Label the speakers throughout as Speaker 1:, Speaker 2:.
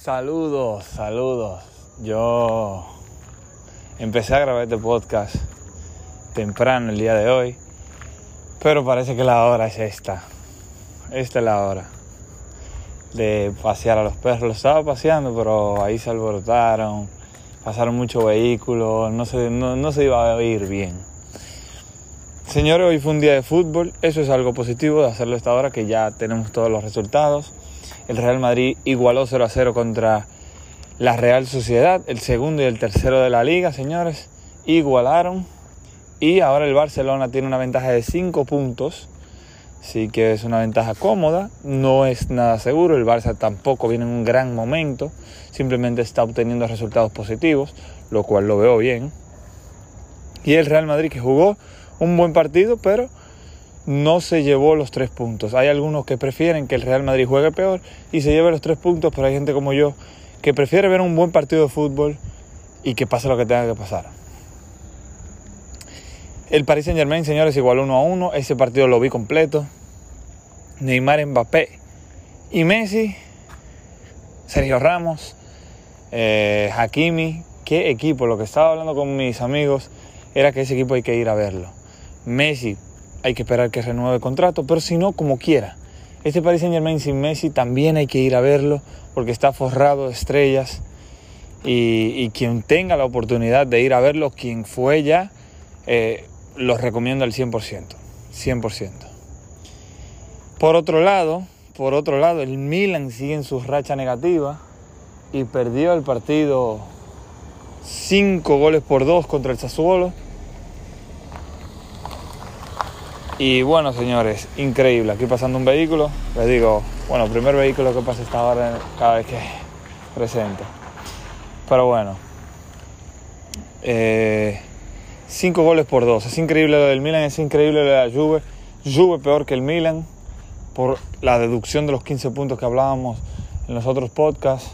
Speaker 1: Saludos, saludos. Yo empecé a grabar este podcast temprano el día de hoy, pero parece que la hora es esta. Esta es la hora de pasear a los perros. Los estaba paseando, pero ahí se alborotaron, pasaron muchos vehículos, no se, no, se iba a oír bien. Señores, hoy fue un día de fútbol, eso es algo positivo de hacerlo esta hora que ya tenemos todos los resultados. El Real Madrid igualó 0 a 0 contra la Real Sociedad, el segundo y el tercero de la liga, señores, igualaron. Y ahora el Barcelona tiene una ventaja de 5 puntos. Sí que es una ventaja cómoda, no es nada seguro, el Barça tampoco viene en un gran momento, simplemente está obteniendo resultados positivos, lo cual lo veo bien. Y el Real Madrid que jugó un buen partido, pero no se llevó los tres puntos. Hay algunos que prefieren que el Real Madrid juegue peor y se lleve los tres puntos, pero hay gente como yo que prefiere ver un buen partido de fútbol y que pase lo que tenga que pasar. El Paris Saint Germain, señores, igual 1 a 1. Ese partido lo vi completo. Neymar, Mbappé y Messi. Sergio Ramos, eh, Hakimi. Qué equipo. Lo que estaba hablando con mis amigos era que ese equipo hay que ir a verlo. Messi hay que esperar que renueve el contrato, pero si no, como quiera. Este Paris Saint Germain sin Messi también hay que ir a verlo porque está forrado de estrellas y, quien tenga la oportunidad de ir a verlo, quien fue ya, eh, lo recomiendo al 100%, 100%. Por otro lado, por otro lado, el Milan sigue en su racha negativa y perdió el partido 5 goles por 2 contra el Sassuolo Y bueno, señores, increíble. Aquí pasando un vehículo, les digo, bueno, primer vehículo que pasa esta hora cada vez que presento. Pero bueno, eh, cinco goles por dos. Es increíble lo del Milan, es increíble lo de la Juve. Juve peor que el Milan por la deducción de los 15 puntos que hablábamos en los otros podcasts.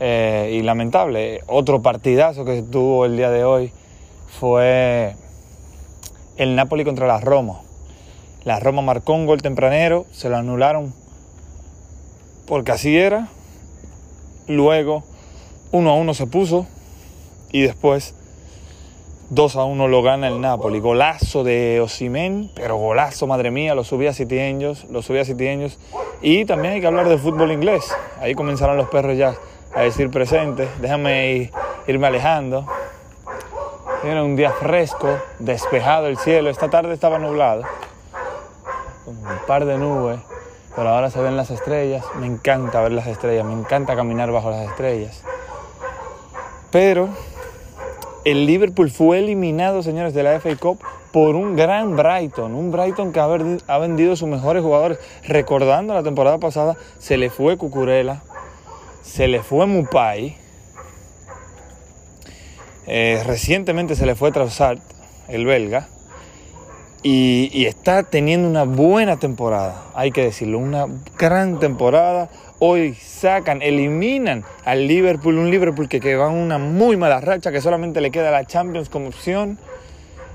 Speaker 1: Eh, y lamentable, otro partidazo que tuvo el día de hoy fue el Napoli contra la Roma. La Roma marcó un gol tempranero, se lo anularon porque así era. Luego 1 a 1 se puso y después 2 a 1 lo gana el Napoli. Golazo de Osimen, pero golazo, madre mía, lo subía a Angels, lo subía a. Y también hay que hablar de fútbol inglés. Ahí comenzaron los perros ya a decir presente. Déjame irme alejando. Era un día fresco, despejado el cielo. Esta tarde estaba nublado, un par de nubes, pero ahora se ven las estrellas. Me encanta ver las estrellas, me encanta caminar bajo las estrellas. Pero el Liverpool fue eliminado, señores, de la FA Cup por un gran Brighton, un Brighton que ha vendido sus mejores jugadores. Recordando la temporada pasada, se le fue Cucurella, se le fue Mupai eh, recientemente se le fue Trossard, el belga, y, está teniendo una buena temporada, hay que decirlo, una gran temporada. Hoy sacan, eliminan al Liverpool, un Liverpool que, que va en una muy mala racha, que solamente le queda la Champions como opción.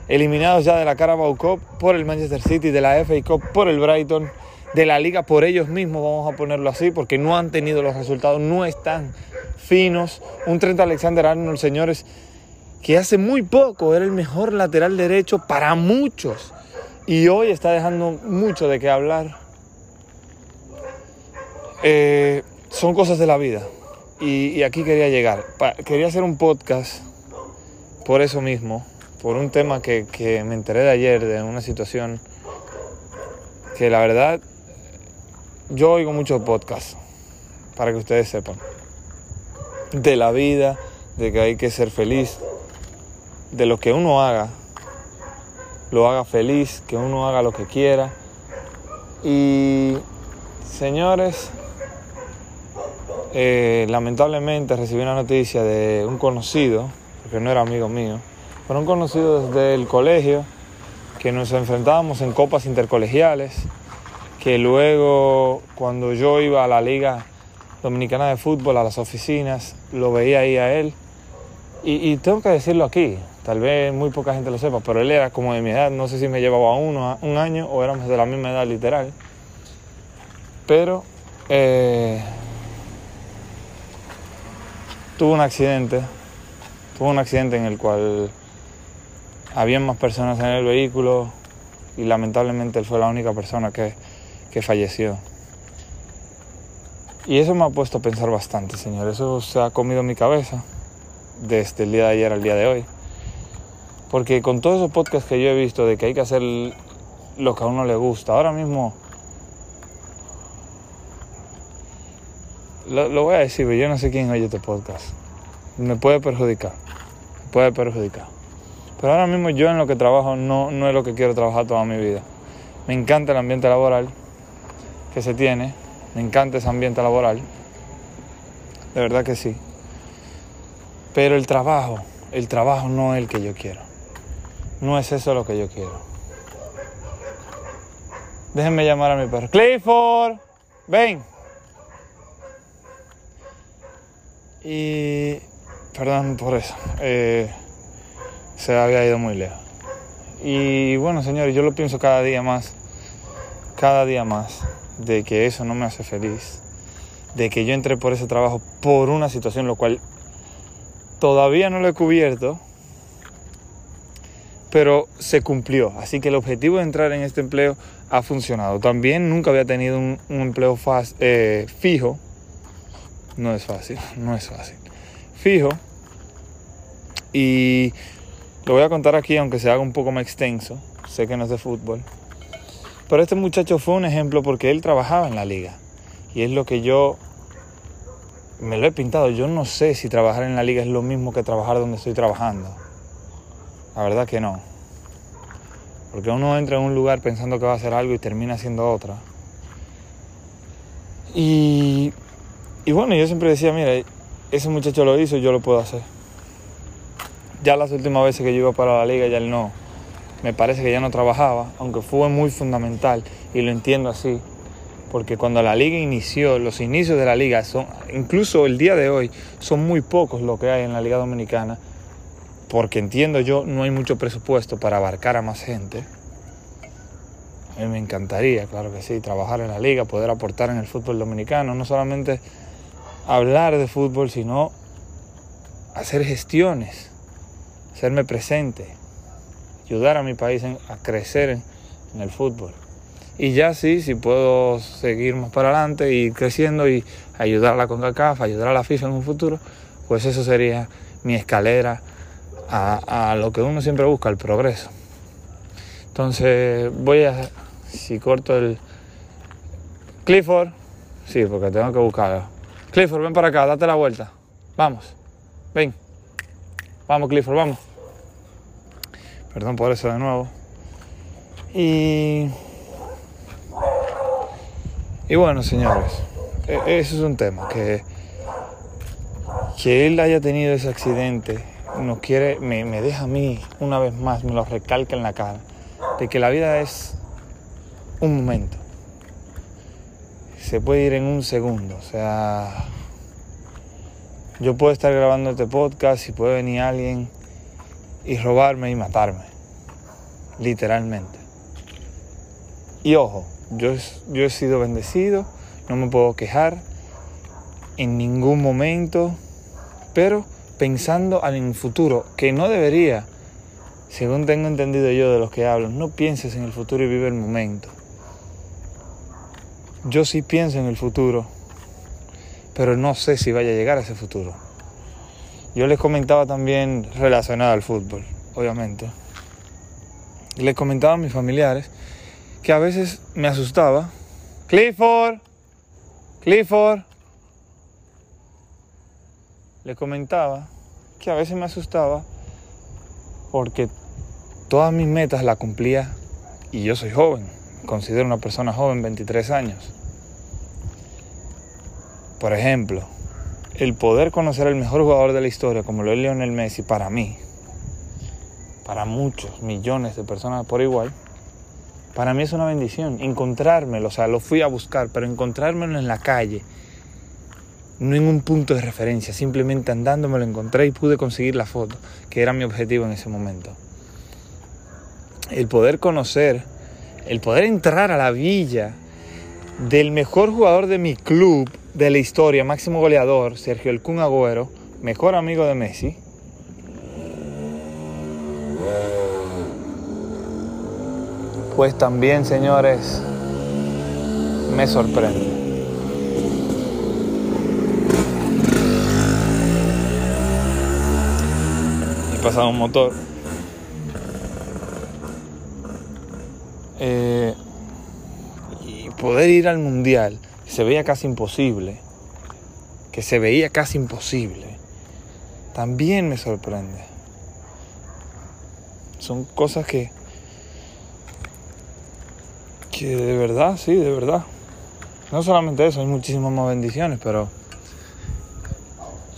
Speaker 1: Eliminados ya de la Carabao Cup por el Manchester City, de la FA Cup por el Brighton, de la liga por ellos mismos, vamos a ponerlo así, porque no han tenido los resultados, no están finos. Un 30 Alexander Arnold, señores, que hace muy poco era el mejor lateral derecho para muchos y hoy está dejando mucho de qué hablar. Eh, son cosas de la vida y, aquí quería llegar. quería hacer un podcast por eso mismo, por un tema que, que me enteré de ayer, de una situación que la verdad yo oigo muchos podcasts, para que ustedes sepan, de la vida, de que hay que ser feliz, de lo que uno haga, lo haga feliz, que uno haga lo que quiera. Y señores, eh, lamentablemente recibí una noticia de un conocido, porque no era amigo mío, pero un conocido desde el colegio, que nos enfrentábamos en copas intercolegiales, que luego cuando yo iba a la Liga Dominicana de Fútbol, a las oficinas, lo veía ahí a él. Y tengo que decirlo aquí, Tal vez muy poca gente lo sepa, pero él era como de mi edad, no sé si me llevaba uno, un año o éramos de la misma edad literal. Pero eh, tuvo un accidente, tuvo un accidente en el cual había más personas en el vehículo y lamentablemente él fue la única persona que, que falleció. Y eso me ha puesto a pensar bastante, señor. Eso se ha comido mi cabeza desde el día de ayer al día de hoy. Porque con todos esos podcasts que yo he visto de que hay que hacer lo que a uno le gusta, ahora mismo lo, voy a decir, pero yo no sé quién oye este podcast. Me puede perjudicar, me puede perjudicar. Pero ahora mismo yo en lo que trabajo no, no es lo que quiero trabajar toda mi vida. Me encanta el ambiente laboral que se tiene, me encanta ese ambiente laboral, de verdad que sí. Pero el trabajo, el trabajo no es el que yo quiero. No es eso lo que yo quiero. Déjenme llamar a mi perro. Clifford, ven. Y perdón por eso. Eh, se había ido muy lejos. Y bueno, señores, yo lo pienso cada día más. Cada día más de que eso no me hace feliz, de que yo entré por ese trabajo por una situación, lo cual todavía no lo he cubierto, pero se cumplió. Así que el objetivo de entrar en este empleo ha funcionado. También nunca había tenido un, empleo eh, fijo. No es fácil, no es fácil. Fijo. Y lo voy a contar aquí, aunque se haga un poco más extenso. Sé que no es de fútbol. Pero este muchacho fue un ejemplo porque él trabajaba en la liga. Y es lo que yo me lo he pintado. Yo no sé si trabajar en la liga es lo mismo que trabajar donde estoy trabajando. La verdad que no. Porque uno entra en un lugar pensando que va a hacer algo y termina haciendo otra. Y, y bueno, yo siempre decía, mira, ese muchacho lo hizo, yo lo puedo hacer. Ya las últimas veces que yo iba para la liga, ya él no, me parece que ya no trabajaba, aunque fue muy fundamental y lo entiendo así, porque cuando la liga inició, los inicios de la liga son, incluso el día de hoy, son muy pocos lo que hay en la liga dominicana, porque entiendo yo, no hay mucho presupuesto para abarcar a más gente. A mí me encantaría, claro que sí, trabajar en la liga, poder aportar en el fútbol dominicano, no solamente hablar de fútbol, sino hacer gestiones, hacerme presente ayudar a mi país a crecer en, el fútbol. Y ya sí, si puedo seguir más para adelante y creciendo y ayudar a la CONCACAF, ayudar a la FIFA en un futuro, pues eso sería mi escalera a, a lo que uno siempre busca, el progreso. Entonces voy a, si corto el Clifford, sí, porque tengo que buscarlo. Clifford, ven para acá, date la vuelta. Vamos, ven. Vamos, Clifford, vamos. Perdón por eso de nuevo. Y. Y bueno, señores, e, eso es un tema que. Que él haya tenido ese accidente nos quiere, me, me deja a mí una vez más, me lo recalca en la cara, de que la vida es un momento. Se puede ir en un segundo. O sea, yo puedo estar grabando este podcast y puede venir alguien y robarme y matarme, literalmente. Y ojo, yo, yo he sido bendecido, no me puedo quejar en ningún momento, pero pensando en el futuro, que no debería, según tengo entendido yo de los que hablo, no pienses en el futuro y vive el momento. Yo sí pienso en el futuro, pero no sé si vaya a llegar a ese futuro. Yo les comentaba también relacionado al fútbol, obviamente. Les comentaba a mis familiares que a veces me asustaba. Clifford, Clifford. Les comentaba que a veces me asustaba porque todas mis metas las cumplía y yo soy joven, considero una persona joven, 23 años. Por ejemplo, el poder conocer al mejor jugador de la historia, como lo es Lionel Messi, para mí, para muchos millones de personas por igual, para mí es una bendición. Encontrármelo, o sea, lo fui a buscar, pero encontrármelo en la calle, no en un punto de referencia, simplemente andando me lo encontré y pude conseguir la foto, que era mi objetivo en ese momento. El poder conocer, el poder entrar a la villa del mejor jugador de mi club, de la historia, máximo goleador, Sergio El Kun Agüero, mejor amigo de Messi, pues también, señores, me sorprende. Y pasado un motor. Eh, y poder ir al mundial se veía casi imposible, que se veía casi imposible, también me sorprende. Son cosas que, que de verdad, sí, de verdad. No solamente eso, hay muchísimas más bendiciones, pero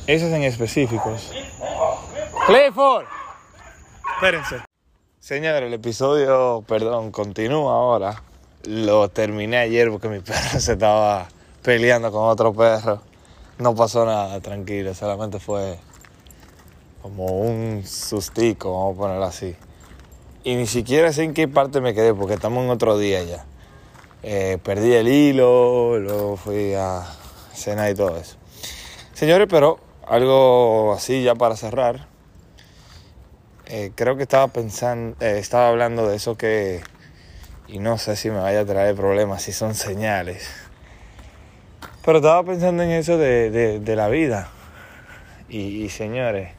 Speaker 1: esas en específicos. Clifford, espérense. Señor, el episodio, perdón, continúa ahora lo terminé ayer porque mi perro se estaba peleando con otro perro. No pasó nada, tranquilo, solamente fue como un sustico, vamos a ponerlo así. Y ni siquiera sé en qué parte me quedé porque estamos en otro día ya. Eh, perdí el hilo, luego fui a cenar y todo eso. Señores, pero algo así ya para cerrar. Eh, creo que estaba pensando, eh, estaba hablando de eso que y no sé si me vaya a traer problemas, si son señales. Pero estaba pensando en eso de, la vida. Y, señores,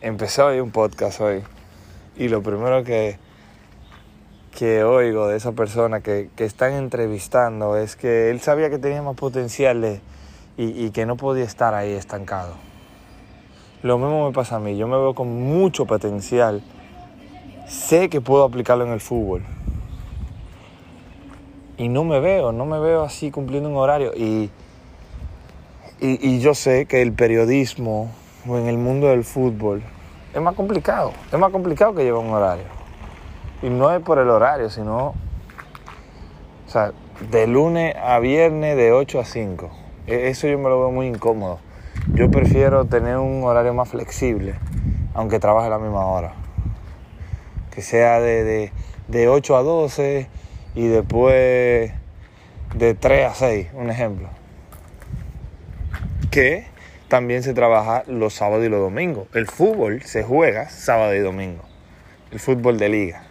Speaker 1: empecé hoy un podcast hoy. Y lo primero que, que oigo de esa persona que, que están entrevistando es que él sabía que tenía más potencial y, y que no podía estar ahí estancado. Lo mismo me pasa a mí. Yo me veo con mucho potencial sé que puedo aplicarlo en el fútbol. Y no me veo, no me veo así cumpliendo un horario. Y, y, yo sé que el periodismo o en el mundo del fútbol es más complicado. Es más complicado que llevar un horario. Y no es por el horario, sino, o sea, de lunes a viernes de 8 a 5. E, eso yo me lo veo muy incómodo. Yo prefiero tener un horario más flexible, aunque trabaje la misma hora que sea de, 8 a 12 y después de 3 a 6, un ejemplo. Que también se trabaja los sábados y los domingos. El fútbol se juega sábado y domingo. El fútbol de liga.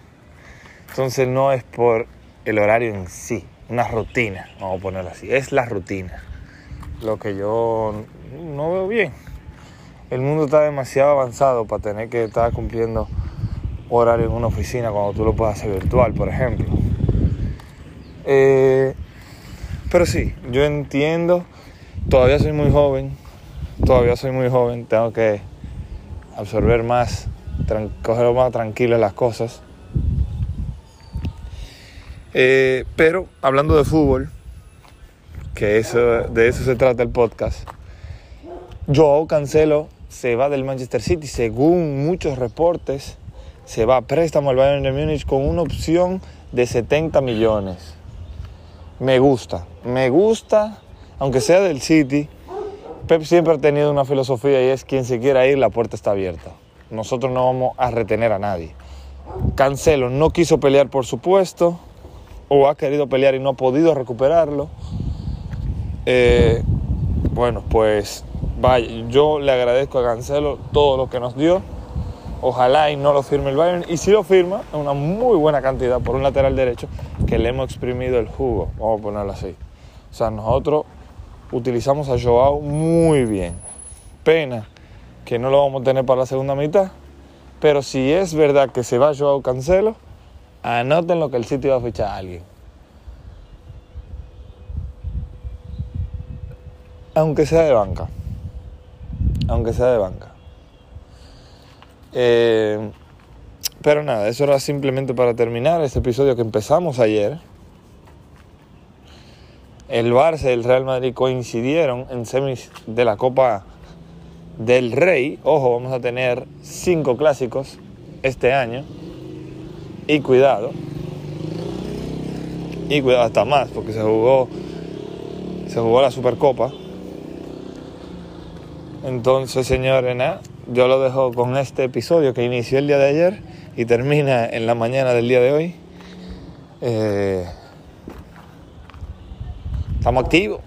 Speaker 1: Entonces no es por el horario en sí, una rutina, vamos a ponerlo así. Es la rutina. Lo que yo no veo bien. El mundo está demasiado avanzado para tener que estar cumpliendo horario en una oficina cuando tú lo puedes hacer virtual, por ejemplo. Eh, pero sí, yo entiendo, todavía soy muy joven, todavía soy muy joven, tengo que absorber más, cogerlo más tranquilo las cosas. Eh, pero hablando de fútbol, que eso, de eso se trata el podcast, Joao Cancelo se va del Manchester City según muchos reportes se va a préstamo al Bayern de Múnich con una opción de 70 millones. Me gusta, me gusta, aunque sea del City. Pep siempre ha tenido una filosofía y es quien se quiera ir, la puerta está abierta. Nosotros no vamos a retener a nadie. Cancelo no quiso pelear por su puesto o ha querido pelear y no ha podido recuperarlo. Eh, bueno, pues vaya, yo le agradezco a Cancelo todo lo que nos dio Ojalá y no lo firme el Bayern. Y si lo firma, es una muy buena cantidad por un lateral derecho que le hemos exprimido el jugo, vamos a ponerlo así. O sea, nosotros utilizamos a Joao muy bien. Pena que no lo vamos a tener para la segunda mitad. Pero si es verdad que se va Joao Cancelo, anoten lo que el sitio va a fichar a alguien. Aunque sea de banca. Aunque sea de banca. Eh, pero nada, eso era simplemente para terminar este episodio que empezamos ayer. El Barça y el Real Madrid coincidieron en semis de la Copa del Rey. Ojo, vamos a tener cinco clásicos este año. Y cuidado. Y cuidado hasta más, porque se jugó, se jugó la Supercopa. Entonces, señores, nada yo lo dejo con este episodio que inició el día de ayer y termina en la mañana del día de hoy. Eh, estamos activos.